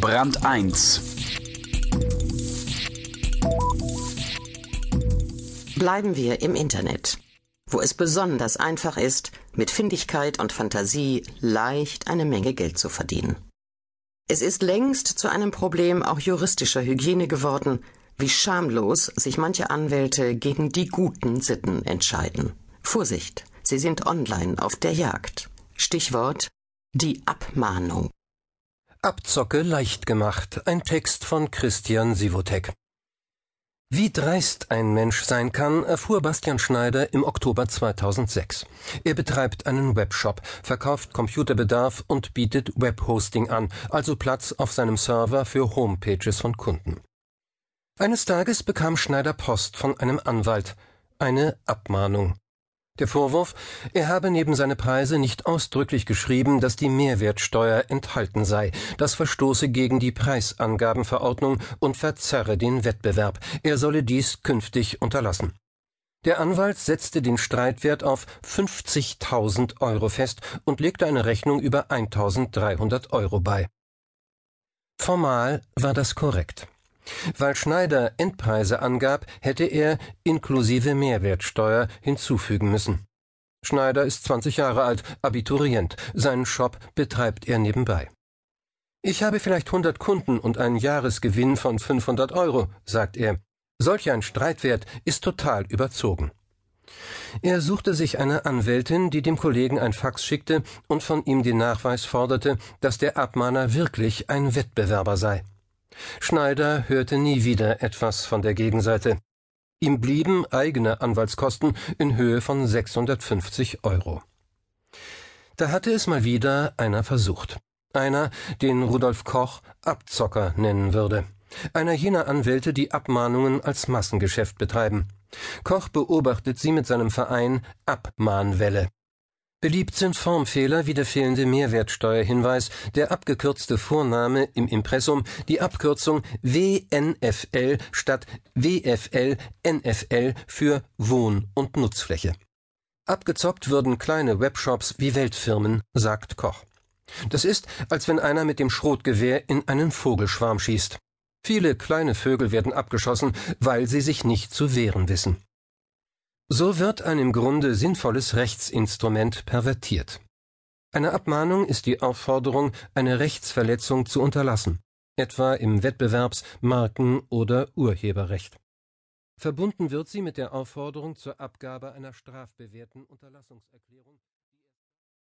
Brand 1 Bleiben wir im Internet, wo es besonders einfach ist, mit Findigkeit und Fantasie leicht eine Menge Geld zu verdienen. Es ist längst zu einem Problem auch juristischer Hygiene geworden, wie schamlos sich manche Anwälte gegen die guten Sitten entscheiden. Vorsicht, sie sind online auf der Jagd. Stichwort die Abmahnung. Abzocke leicht gemacht. Ein Text von Christian Sivotek. Wie dreist ein Mensch sein kann, erfuhr Bastian Schneider im Oktober 2006. Er betreibt einen Webshop, verkauft Computerbedarf und bietet Webhosting an, also Platz auf seinem Server für Homepages von Kunden. Eines Tages bekam Schneider Post von einem Anwalt, eine Abmahnung. Der Vorwurf, er habe neben seine Preise nicht ausdrücklich geschrieben, dass die Mehrwertsteuer enthalten sei, das verstoße gegen die Preisangabenverordnung und verzerre den Wettbewerb, er solle dies künftig unterlassen. Der Anwalt setzte den Streitwert auf 50.000 Euro fest und legte eine Rechnung über 1.300 Euro bei. Formal war das korrekt. Weil Schneider Endpreise angab, hätte er inklusive Mehrwertsteuer hinzufügen müssen. Schneider ist 20 Jahre alt, Abiturient. Seinen Shop betreibt er nebenbei. Ich habe vielleicht 100 Kunden und einen Jahresgewinn von 500 Euro, sagt er. Solch ein Streitwert ist total überzogen. Er suchte sich eine Anwältin, die dem Kollegen ein Fax schickte und von ihm den Nachweis forderte, dass der Abmahner wirklich ein Wettbewerber sei. Schneider hörte nie wieder etwas von der Gegenseite. Ihm blieben eigene Anwaltskosten in Höhe von 650 Euro. Da hatte es mal wieder einer versucht. Einer, den Rudolf Koch Abzocker nennen würde. Einer jener Anwälte, die Abmahnungen als Massengeschäft betreiben. Koch beobachtet sie mit seinem Verein Abmahnwelle. Beliebt sind Formfehler wie der fehlende Mehrwertsteuerhinweis, der abgekürzte Vorname im Impressum, die Abkürzung WNFL statt WFL NFL für Wohn- und Nutzfläche. Abgezockt würden kleine Webshops wie Weltfirmen, sagt Koch. Das ist, als wenn einer mit dem Schrotgewehr in einen Vogelschwarm schießt. Viele kleine Vögel werden abgeschossen, weil sie sich nicht zu wehren wissen. So wird ein im Grunde sinnvolles Rechtsinstrument pervertiert. Eine Abmahnung ist die Aufforderung, eine Rechtsverletzung zu unterlassen, etwa im Wettbewerbs-, Marken- oder Urheberrecht. Verbunden wird sie mit der Aufforderung zur Abgabe einer strafbewährten Unterlassungserklärung